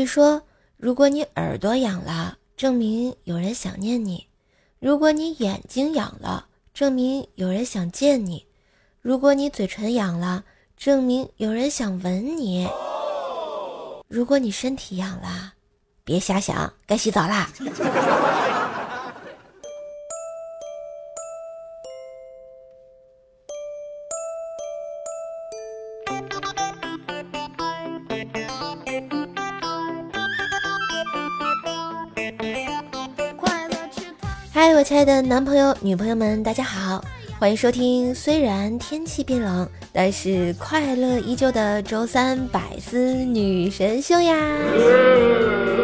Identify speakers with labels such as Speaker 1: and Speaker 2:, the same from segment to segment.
Speaker 1: 据说，如果你耳朵痒了，证明有人想念你；如果你眼睛痒了，证明有人想见你；如果你嘴唇痒了，证明有人想吻你；如果你身体痒了，别瞎想，该洗澡啦。嗨，我亲爱的男朋友、女朋友们，大家好，欢迎收听。虽然天气变冷，但是快乐依旧的周三百思女神秀呀！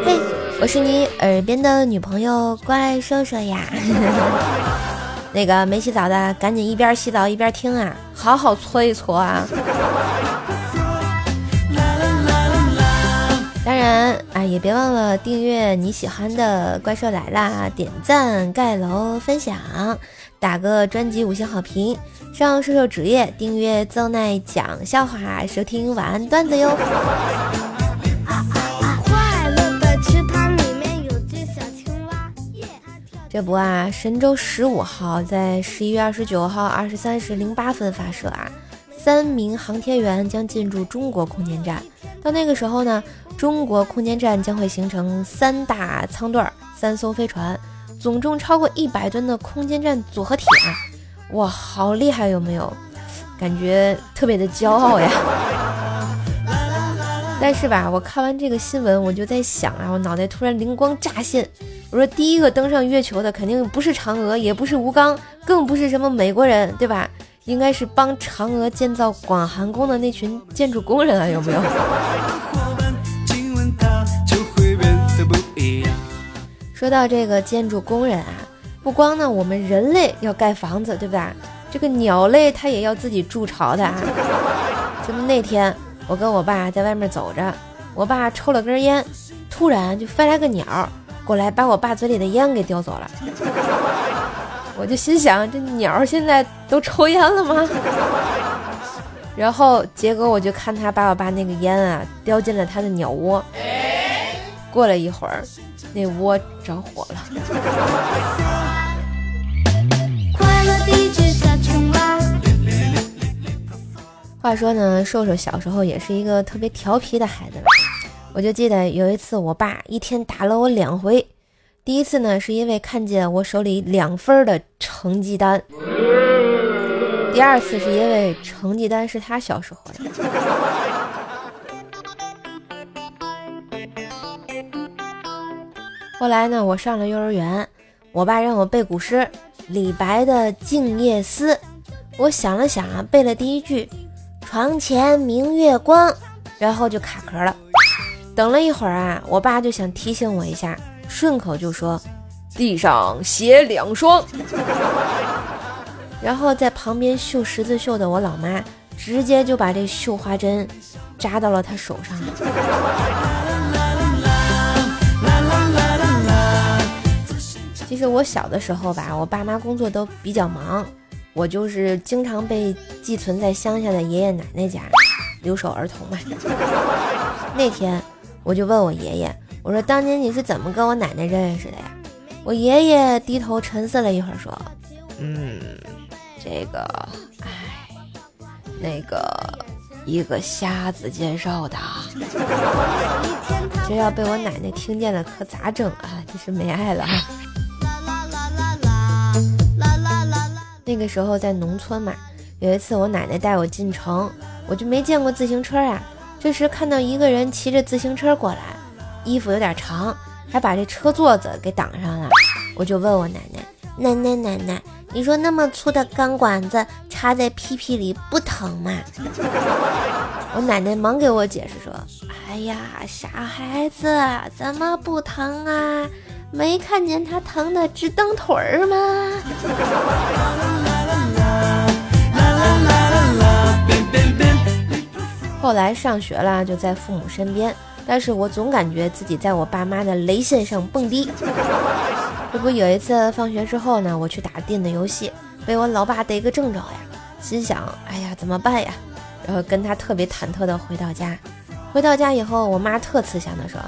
Speaker 1: 嘿，我是你耳边的女朋友怪兽兽呀。那个没洗澡的，赶紧一边洗澡一边听啊，好好搓一搓啊。然啊，也别忘了订阅你喜欢的怪兽来啦，点赞、盖楼、分享，打个专辑五星好评，上兽兽主页订阅邹奈讲笑话，收听晚安段子哟。这不啊，神舟十五号在十一月二十九号二十三时零八分发射啊，三名航天员将进驻中国空间站。到那个时候呢？中国空间站将会形成三大舱段、三艘飞船，总重超过一百吨的空间站组合体啊！哇，好厉害，有没有？感觉特别的骄傲呀！但是吧，我看完这个新闻，我就在想啊，我脑袋突然灵光乍现，我说第一个登上月球的肯定不是嫦娥，也不是吴刚，更不是什么美国人，对吧？应该是帮嫦娥建造广寒宫的那群建筑工人啊，有没有？说到这个建筑工人啊，不光呢，我们人类要盖房子，对吧？这个鸟类它也要自己筑巢的啊。就那天我跟我爸在外面走着，我爸抽了根烟，突然就飞来个鸟过来，把我爸嘴里的烟给叼走了。我就心想，这鸟现在都抽烟了吗？然后结果我就看他把我爸那个烟啊叼进了他的鸟窝。过了一会儿。那窝着火了。话说呢，瘦瘦小时候也是一个特别调皮的孩子。我就记得有一次，我爸一天打了我两回。第一次呢，是因为看见我手里两分的成绩单；第二次是因为成绩单是他小时候的。后来呢，我上了幼儿园，我爸让我背古诗，李白的《静夜思》。我想了想啊，背了第一句“床前明月光”，然后就卡壳了。等了一会儿啊，我爸就想提醒我一下，顺口就说：“地上鞋两双。”然后在旁边绣十字绣的我老妈，直接就把这绣花针扎到了他手上。其实我小的时候吧，我爸妈工作都比较忙，我就是经常被寄存在乡下的爷爷奶奶家，留守儿童嘛。那天我就问我爷爷，我说当年你是怎么跟我奶奶认识的呀？我爷爷低头沉思了一会儿，说：“嗯，这个，哎，那个一个瞎子介绍的。这要被我奶奶听见了，可咋整啊？这是没爱了哈。”那个时候在农村嘛，有一次我奶奶带我进城，我就没见过自行车啊。这时看到一个人骑着自行车过来，衣服有点长，还把这车座子给挡上了。我就问我奶奶：“奶奶奶奶，你说那么粗的钢管子插在屁屁里不疼吗？” 我奶奶忙给我解释说：“哎呀，傻孩子，怎么不疼啊？没看见他疼的直蹬腿儿吗？” 后来上学了，就在父母身边，但是我总感觉自己在我爸妈的雷线上蹦迪。这不有一次放学之后呢，我去打电子游戏，被我老爸逮个正着呀，心想，哎呀，怎么办呀？然后跟他特别忐忑的回到家，回到家以后，我妈特慈祥的说：“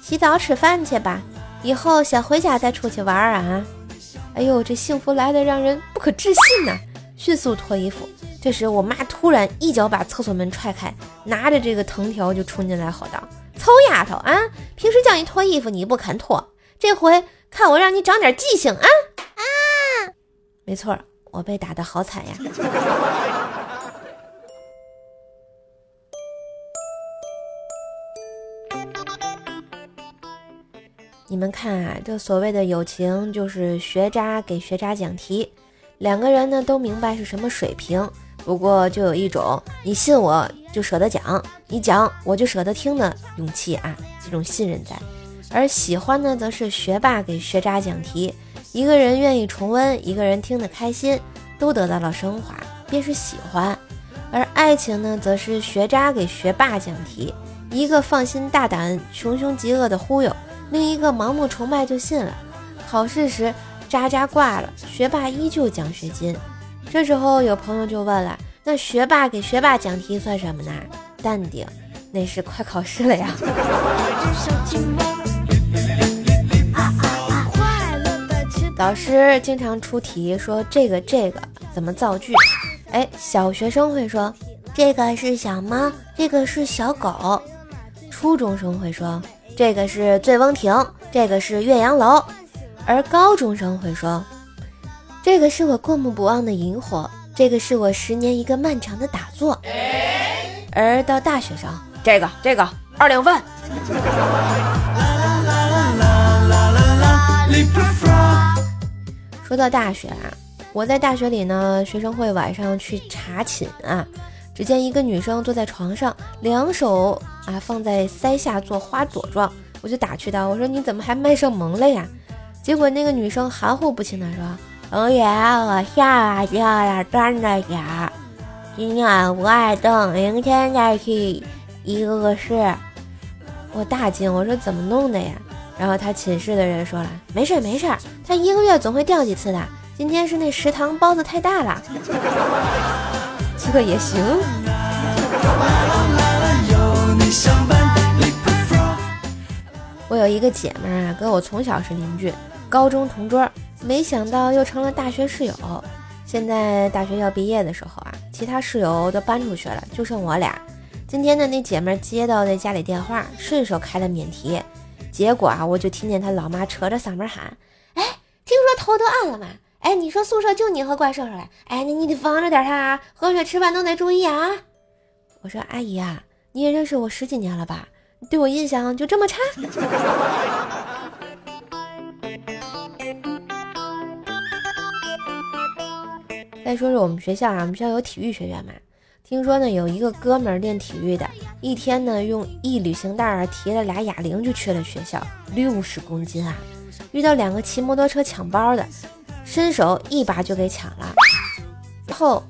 Speaker 1: 洗澡吃饭去吧，以后先回家再出去玩啊。”哎呦，这幸福来的让人不可置信呐！迅速脱衣服，这时我妈突然一脚把厕所门踹开，拿着这个藤条就冲进来，吼道：“臭丫头啊！平时叫你脱衣服你不肯脱，这回看我让你长点记性啊！”啊，没错，我被打的好惨呀！你们看啊，这所谓的友情就是学渣给学渣讲题，两个人呢都明白是什么水平，不过就有一种你信我就舍得讲，你讲我就舍得听的勇气啊，这种信任在。而喜欢呢，则是学霸给学渣讲题，一个人愿意重温，一个人听得开心，都得到了升华，便是喜欢。而爱情呢，则是学渣给学霸讲题，一个放心大胆，穷凶极恶的忽悠。另一个盲目崇拜就信了，考试时渣渣挂了，学霸依旧奖学金。这时候有朋友就问了：那学霸给学霸讲题算什么呢？淡定，那是快考试了呀。老师经常出题说这个这个怎么造句？哎，小学生会说这个是小猫，这个是小狗。初中生会说。这个是醉翁亭，这个是岳阳楼，而高中生会说：“这个是我过目不忘的萤火，这个是我十年一个漫长的打坐。”而到大学生，这个这个二两饭。说到大学啊，我在大学里呢，学生会晚上去查寝啊。只见一个女生坐在床上，两手啊放在腮下做花朵状，我就打趣道：“我说你怎么还卖上萌了呀？”结果那个女生含糊不清的说：“同学，我下就要站着点儿，今晚不爱动，明天再去一个个试。”我大惊，我说：“怎么弄的呀？”然后他寝室的人说了：“没事没事，他一个月总会掉几次的，今天是那食堂包子太大了。”这个也行。我有一个姐妹啊，跟我从小是邻居，高中同桌，没想到又成了大学室友。现在大学要毕业的时候啊，其他室友都搬出去了，就剩我俩。今天呢，那姐妹接到那家里电话，顺手开了免提，结果啊，我就听见她老妈扯着嗓门喊：“哎，听说头都暗了吗？”哎，你说宿舍就你和怪兽兽了？哎，那你得防着点他啊，喝水吃饭都得注意啊。我说阿姨啊，你也认识我十几年了吧？对我印象就这么差？再说说我们学校啊，我们学校有体育学院嘛？听说呢，有一个哥们儿练体育的，一天呢用一旅行袋儿提了俩哑铃就去了学校，六十公斤啊！遇到两个骑摩托车抢包的。伸手一把就给抢了，然后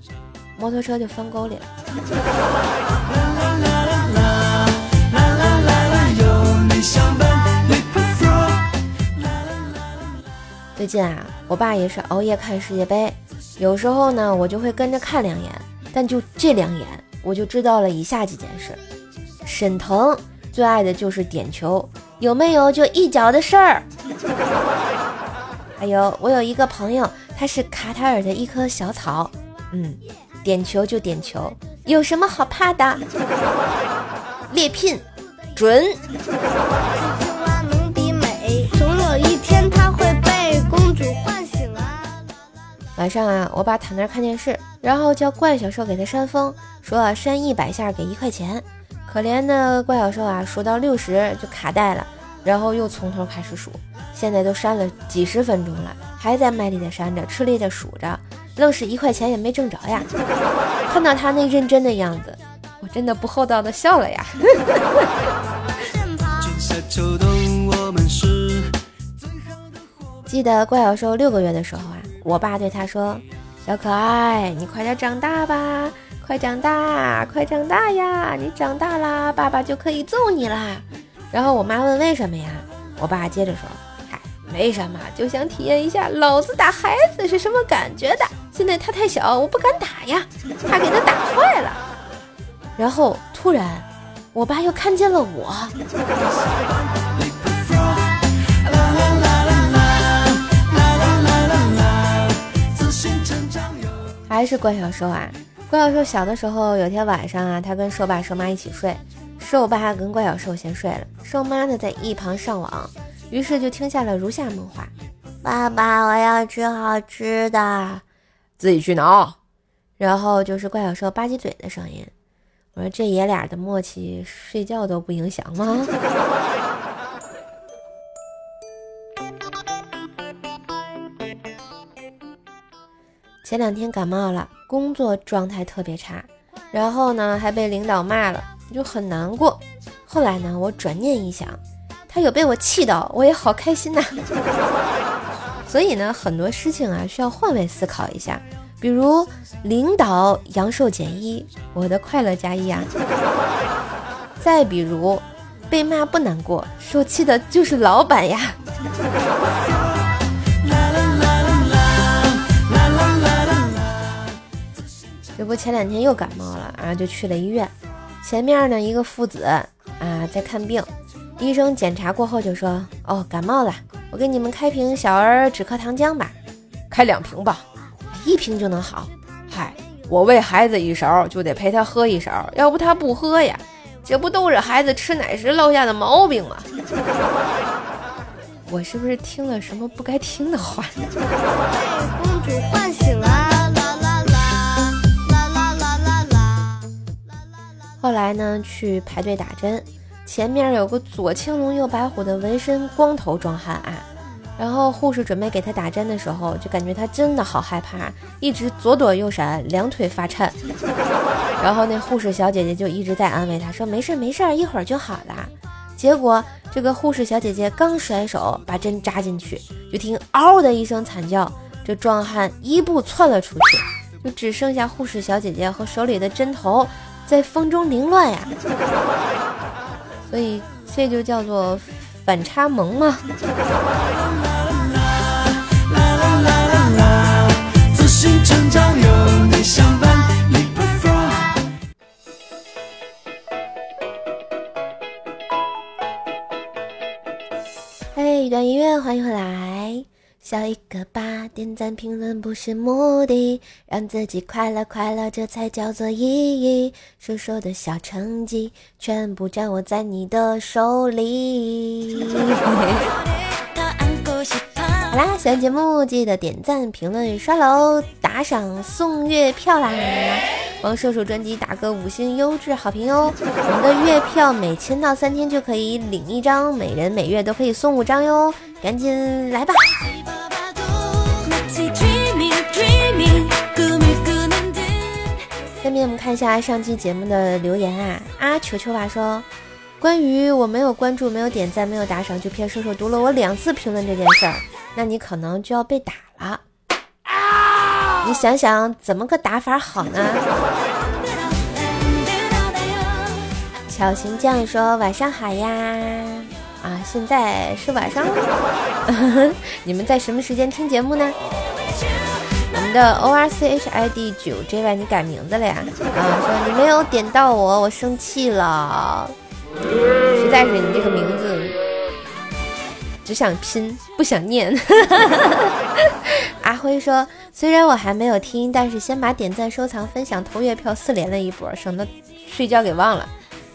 Speaker 1: 摩托车就翻沟里了。最近啊，我爸也是熬夜看世界杯，有时候呢，我就会跟着看两眼，但就这两眼，我就知道了以下几件事：沈腾最爱的就是点球，有没有就一脚的事儿。还有，我有一个朋友，他是卡塔尔的一棵小草，嗯，点球就点球，有什么好怕的？猎聘，准。晚上啊，我爸躺那看电视，然后叫怪小兽给他扇风，说扇一百下给一块钱。可怜的怪小兽啊，数到六十就卡带了。然后又从头开始数，现在都扇了几十分钟了，还在卖力的扇着，吃力的数着，愣是一块钱也没挣着呀！看到他那认真的样子，我真的不厚道的笑了呀！记得怪小兽六个月的时候啊，我爸对他说：“小可爱，你快点长大吧，快长大，快长大呀！你长大啦，爸爸就可以揍你啦。”然后我妈问为什么呀？我爸接着说：“嗨，没什么，就想体验一下老子打孩子是什么感觉的。现在他太小，我不敢打呀，怕给他打坏了。”然后突然，我爸又看见了我。还是怪小兽啊！怪小兽小的时候，有天晚上啊，他跟兽爸兽妈一起睡，兽爸跟怪小兽先睡了，兽妈呢在一旁上网，于是就听下了如下梦话：爸爸，我要吃好吃的，
Speaker 2: 自己去拿。
Speaker 1: 然后就是怪小兽吧唧嘴的声音。我说这爷俩的默契，睡觉都不影响吗？前两天感冒了，工作状态特别差，然后呢还被领导骂了，就很难过。后来呢，我转念一想，他有被我气到，我也好开心呐。所以呢，很多事情啊需要换位思考一下。比如领导阳寿减一，我的快乐加一啊。再比如被骂不难过，受气的就是老板呀。这不前两天又感冒了啊，就去了医院。前面呢一个父子啊在看病，医生检查过后就说：“哦，感冒了，我给你们开瓶小儿止咳糖浆吧，
Speaker 2: 开两瓶吧。”
Speaker 1: 一瓶就能好，
Speaker 2: 嗨，我喂孩子一勺就得陪他喝一勺，要不他不喝呀，这不都是孩子吃奶时落下的毛病吗？
Speaker 1: 我是不是听了什么不该听的话？后来呢，去排队打针，前面有个左青龙右白虎的纹身光头壮汉啊。然后护士准备给他打针的时候，就感觉他真的好害怕，一直左躲右闪，两腿发颤。然后那护士小姐姐就一直在安慰他说：“没事没事，一会儿就好了。”结果这个护士小姐姐刚甩手把针扎进去，就听“嗷”的一声惨叫，这壮汉一步窜了出去，就只剩下护士小姐姐和手里的针头在风中凌乱呀。所以这就叫做反差萌嘛。评论不是目的，让自己快乐快乐，这才叫做意义。瘦瘦的小成绩，全部掌握在你的手里。好啦，喜欢节目记得点赞、评论、刷楼、打赏、送月票啦！帮瘦瘦专辑打个五星优质好评哟！我们的月票每签到三天就可以领一张，每人每月都可以送五张哟！赶紧来吧！下面我们看一下上期节目的留言啊！啊，球球吧说，关于我没有关注、没有点赞、没有打赏就骗瘦瘦读了我两次评论这件事儿。那你可能就要被打了，你想想怎么个打法好呢？小行酱说晚上好呀，啊，现在是晚上了，你们在什么时间听节目呢？我们的 O R C H I D 九 J Y 你改名字了呀？啊，说你没有点到我，我生气了，实在是你这个名字。只想拼，不想念。阿辉说：“虽然我还没有听，但是先把点赞、收藏、分享、投月票四连了一波，省得睡觉给忘了。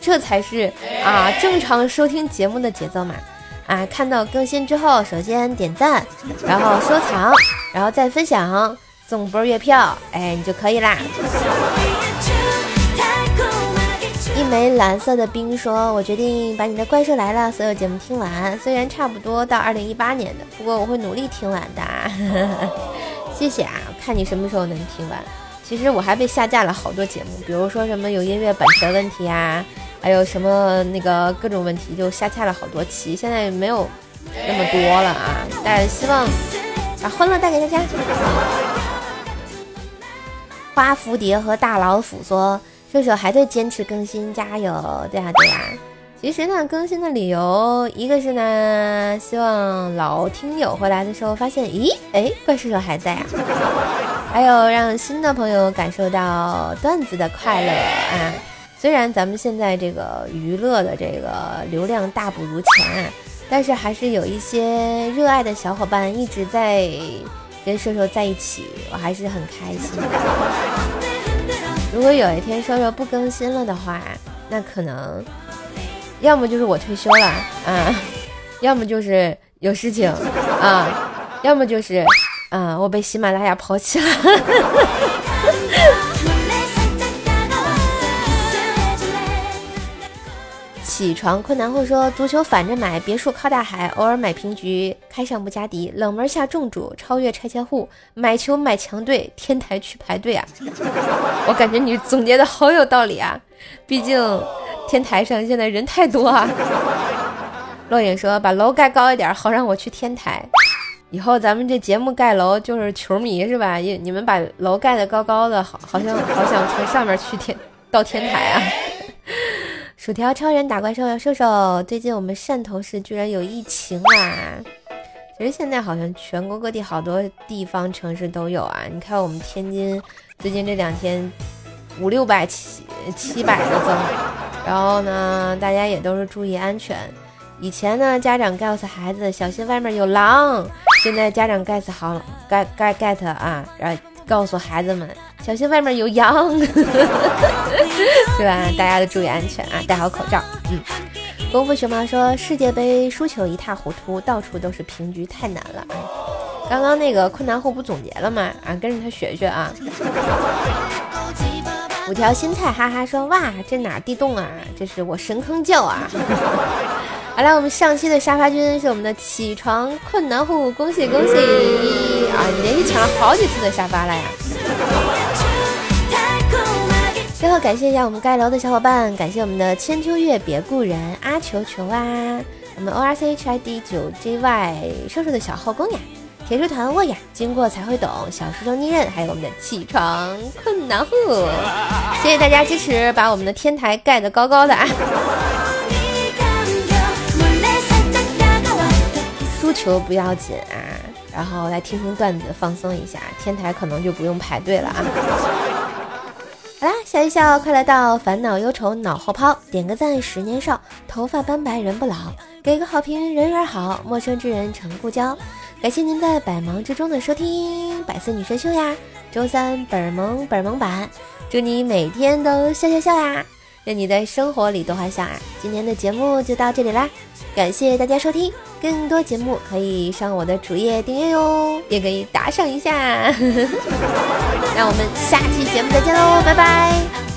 Speaker 1: 这才是啊正常收听节目的节奏嘛！啊，看到更新之后，首先点赞，然后收藏，然后再分享，送波月票，哎，你就可以啦。”一枚蓝色的冰说：“我决定把你的怪兽来了所有节目听完，虽然差不多到二零一八年的，不过我会努力听完的。谢谢啊，看你什么时候能听完。其实我还被下架了好多节目，比如说什么有音乐版权问题啊，还有什么那个各种问题，就下架了好多期，现在没有那么多了啊。但希望把欢乐带给大家。”花蝴蝶和大老虎说。射手还在坚持更新，加油！对呀对呀。其实呢，更新的理由一个是呢，希望老听友回来的时候发现，咦，哎，怪射手还在啊。还有让新的朋友感受到段子的快乐啊。虽然咱们现在这个娱乐的这个流量大不如前啊，但是还是有一些热爱的小伙伴一直在跟瘦瘦在一起，我还是很开心的。如果有一天瘦瘦不更新了的话，那可能要么就是我退休了啊，要么就是有事情啊，要么就是啊我被喜马拉雅抛弃了。起床困难户说：足球反着买，别墅靠大海，偶尔买平局，开上布加迪，冷门下重注，超越拆迁户，买球买强队，天台去排队啊！我感觉你总结的好有道理啊，毕竟天台上现在人太多啊。洛影说：把楼盖高一点，好让我去天台。以后咱们这节目盖楼就是球迷是吧？你你们把楼盖的高高的，好好像好想从上面去天到天台啊。薯条超人打怪兽要瘦瘦，最近我们汕头市居然有疫情啊！其实现在好像全国各地好多地方城市都有啊。你看我们天津最近这两天五六百七七百的增，然后呢，大家也都是注意安全。以前呢，家长告诉孩子小心外面有狼，现在家长 get 好 get get get 啊，然后告诉孩子们。小心外面有羊，是吧？大家都注意安全啊，戴好口罩。嗯，功夫熊猫说世界杯输球一塌糊涂，到处都是平局，太难了。刚刚那个困难户不总结了吗？啊，跟着他学学啊。五条新菜哈哈说哇，这哪地洞啊？这是我神坑教啊。好了，我们上期的沙发君是我们的起床困难户，恭喜恭喜啊！你连续抢了好几次的沙发了呀。最后感谢一下我们盖楼的小伙伴，感谢我们的千秋月、别故人、阿球球啊，我们 O R C H I D 九 J Y 瘦瘦的小后宫呀，铁树团沃呀，经过才会懂，小书生逆刃，还有我们的起床困难户，谢谢大家支持，把我们的天台盖得高高的啊！输球不要紧啊，然后来听听段子放松一下，天台可能就不用排队了啊。好啦，笑一笑，快来到烦恼忧愁脑后抛，点个赞十年少，头发斑白人不老，给个好评人缘好，陌生之人成故交。感谢您在百忙之中的收听，百思女神秀呀，周三本萌本萌版，祝你每天都笑笑笑呀，愿你在生活里多欢笑啊！今天的节目就到这里啦，感谢大家收听，更多节目可以上我的主页订阅哟，也可以打赏一下。那我们下期节目再见喽，拜拜。